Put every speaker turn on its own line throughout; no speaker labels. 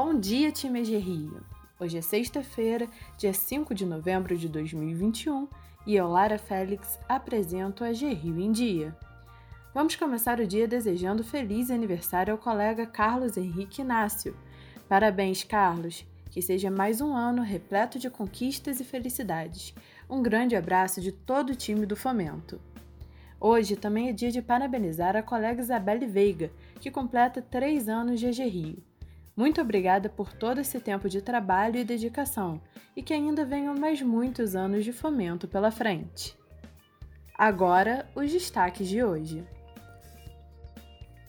Bom dia, time de Rio! Hoje é sexta-feira, dia 5 de novembro de 2021 e eu, Lara Félix, apresento a Rio em Dia. Vamos começar o dia desejando feliz aniversário ao colega Carlos Henrique Inácio. Parabéns, Carlos! Que seja mais um ano repleto de conquistas e felicidades. Um grande abraço de todo o time do Fomento. Hoje também é dia de parabenizar a colega Isabelle Veiga, que completa três anos de EG. Muito obrigada por todo esse tempo de trabalho e dedicação e que ainda venham mais muitos anos de fomento pela frente. Agora, os destaques de hoje.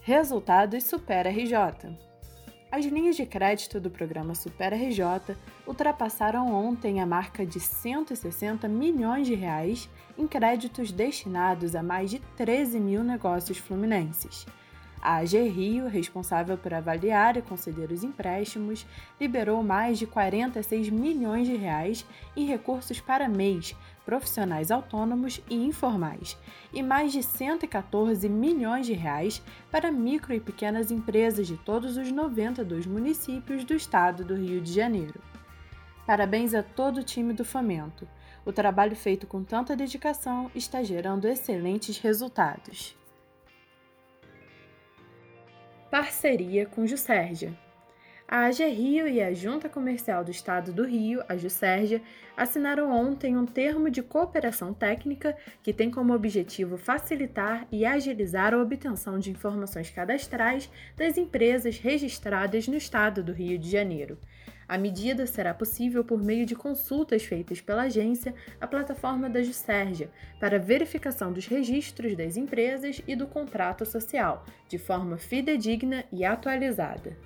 Resultados Supera RJ. As linhas de crédito do programa Supera RJ ultrapassaram ontem a marca de 160 milhões de reais em créditos destinados a mais de 13 mil negócios fluminenses. A AG Rio, responsável por avaliar e conceder os empréstimos, liberou mais de 46 milhões de reais em recursos para MEIs, profissionais autônomos e informais, e mais de 114 milhões de reais para micro e pequenas empresas de todos os 92 municípios do estado do Rio de Janeiro. Parabéns a todo o time do Fomento. O trabalho feito com tanta dedicação está gerando excelentes resultados parceria com Jusérgia. A AG Rio e a Junta Comercial do Estado do Rio, a Jusérgia, assinaram ontem um termo de cooperação técnica que tem como objetivo facilitar e agilizar a obtenção de informações cadastrais das empresas registradas no Estado do Rio de Janeiro. A medida será possível por meio de consultas feitas pela agência à plataforma da Jusérgia para verificação dos registros das empresas e do contrato social, de forma fidedigna e atualizada.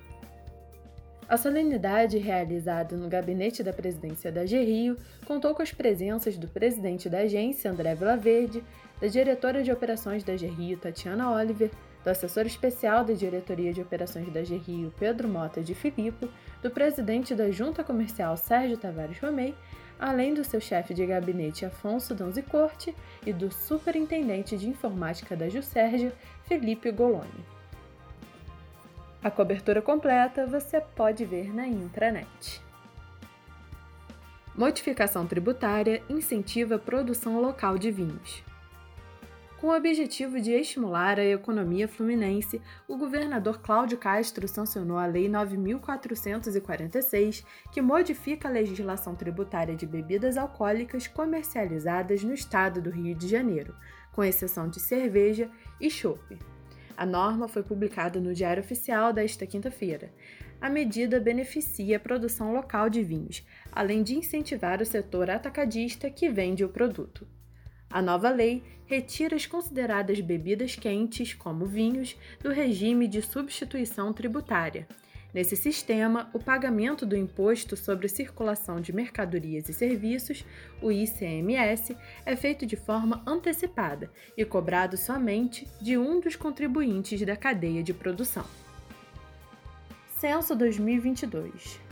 A solenidade realizada no gabinete da presidência da GRIO contou com as presenças do presidente da agência, André Vilaverde, da diretora de operações da GRIO, Tatiana Oliver, do assessor especial da Diretoria de Operações da GRIO, Pedro Mota de Filippo, do presidente da Junta Comercial, Sérgio Tavares Romei, além do seu chefe de gabinete, Afonso Donzicorte, e do superintendente de informática da Jusérgia, Felipe Goloni. A cobertura completa você pode ver na intranet. Modificação tributária incentiva a produção local de vinhos. Com o objetivo de estimular a economia fluminense, o governador Cláudio Castro sancionou a Lei 9446, que modifica a legislação tributária de bebidas alcoólicas comercializadas no estado do Rio de Janeiro, com exceção de cerveja e chope. A norma foi publicada no Diário Oficial desta quinta-feira. A medida beneficia a produção local de vinhos, além de incentivar o setor atacadista que vende o produto. A nova lei retira as consideradas bebidas quentes, como vinhos, do regime de substituição tributária. Nesse sistema, o pagamento do Imposto sobre Circulação de Mercadorias e Serviços, o ICMS, é feito de forma antecipada e cobrado somente de um dos contribuintes da cadeia de produção. Censo 2022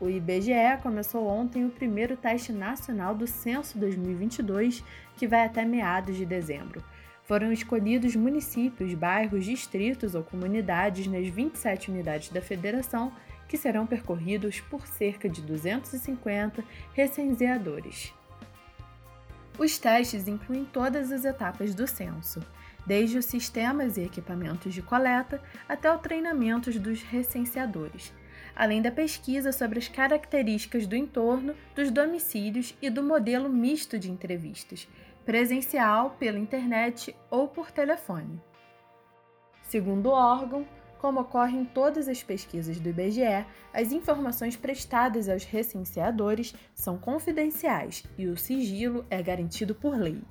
o IBGE começou ontem o primeiro teste nacional do Censo 2022, que vai até meados de dezembro. Foram escolhidos municípios, bairros, distritos ou comunidades nas 27 unidades da federação, que serão percorridos por cerca de 250 recenseadores. Os testes incluem todas as etapas do censo, desde os sistemas e equipamentos de coleta até o treinamento dos recenseadores além da pesquisa sobre as características do entorno, dos domicílios e do modelo misto de entrevistas, presencial, pela internet ou por telefone. Segundo o órgão, como ocorre em todas as pesquisas do IBGE, as informações prestadas aos recenseadores são confidenciais e o sigilo é garantido por lei.